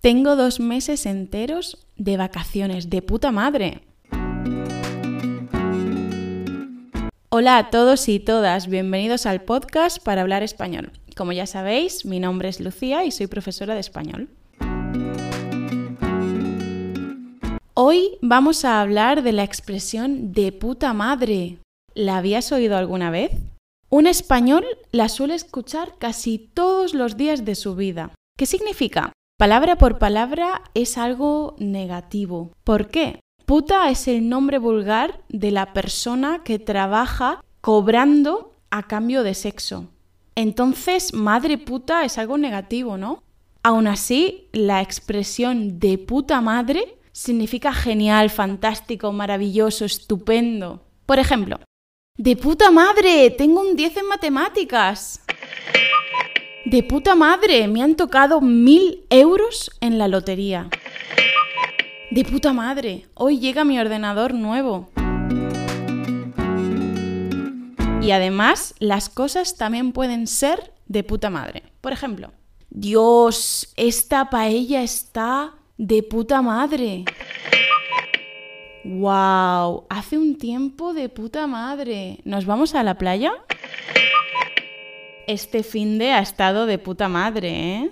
Tengo dos meses enteros de vacaciones, de puta madre. Hola a todos y todas, bienvenidos al podcast para hablar español. Como ya sabéis, mi nombre es Lucía y soy profesora de español. Hoy vamos a hablar de la expresión de puta madre. ¿La habías oído alguna vez? Un español la suele escuchar casi todos los días de su vida. ¿Qué significa? Palabra por palabra es algo negativo. ¿Por qué? Puta es el nombre vulgar de la persona que trabaja cobrando a cambio de sexo. Entonces, madre puta es algo negativo, ¿no? Aún así, la expresión de puta madre significa genial, fantástico, maravilloso, estupendo. Por ejemplo, de puta madre, tengo un 10 en matemáticas. De puta madre, me han tocado mil euros en la lotería. De puta madre, hoy llega mi ordenador nuevo. Y además, las cosas también pueden ser de puta madre. Por ejemplo, Dios, esta paella está de puta madre. ¡Wow! Hace un tiempo de puta madre. ¿Nos vamos a la playa? Este fin de ha estado de puta madre, ¿eh?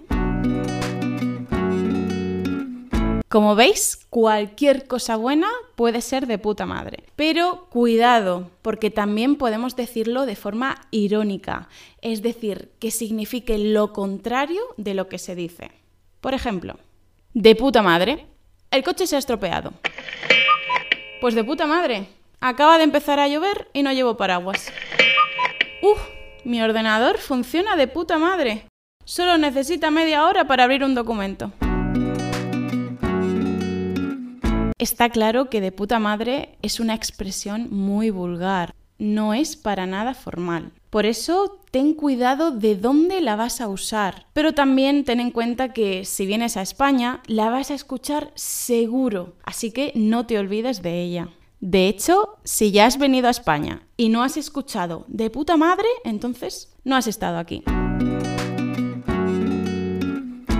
Como veis, cualquier cosa buena puede ser de puta madre. Pero cuidado, porque también podemos decirlo de forma irónica, es decir, que signifique lo contrario de lo que se dice. Por ejemplo, de puta madre, el coche se ha estropeado. Pues de puta madre, acaba de empezar a llover y no llevo paraguas. ¡Uf! Mi ordenador funciona de puta madre. Solo necesita media hora para abrir un documento. Está claro que de puta madre es una expresión muy vulgar, no es para nada formal. Por eso ten cuidado de dónde la vas a usar, pero también ten en cuenta que si vienes a España la vas a escuchar seguro, así que no te olvides de ella. De hecho, si ya has venido a España y no has escuchado de puta madre, entonces no has estado aquí.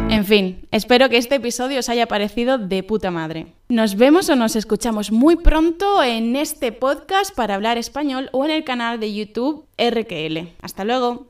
En fin, espero que este episodio os haya parecido de puta madre. Nos vemos o nos escuchamos muy pronto en este podcast para hablar español o en el canal de YouTube RQL. Hasta luego.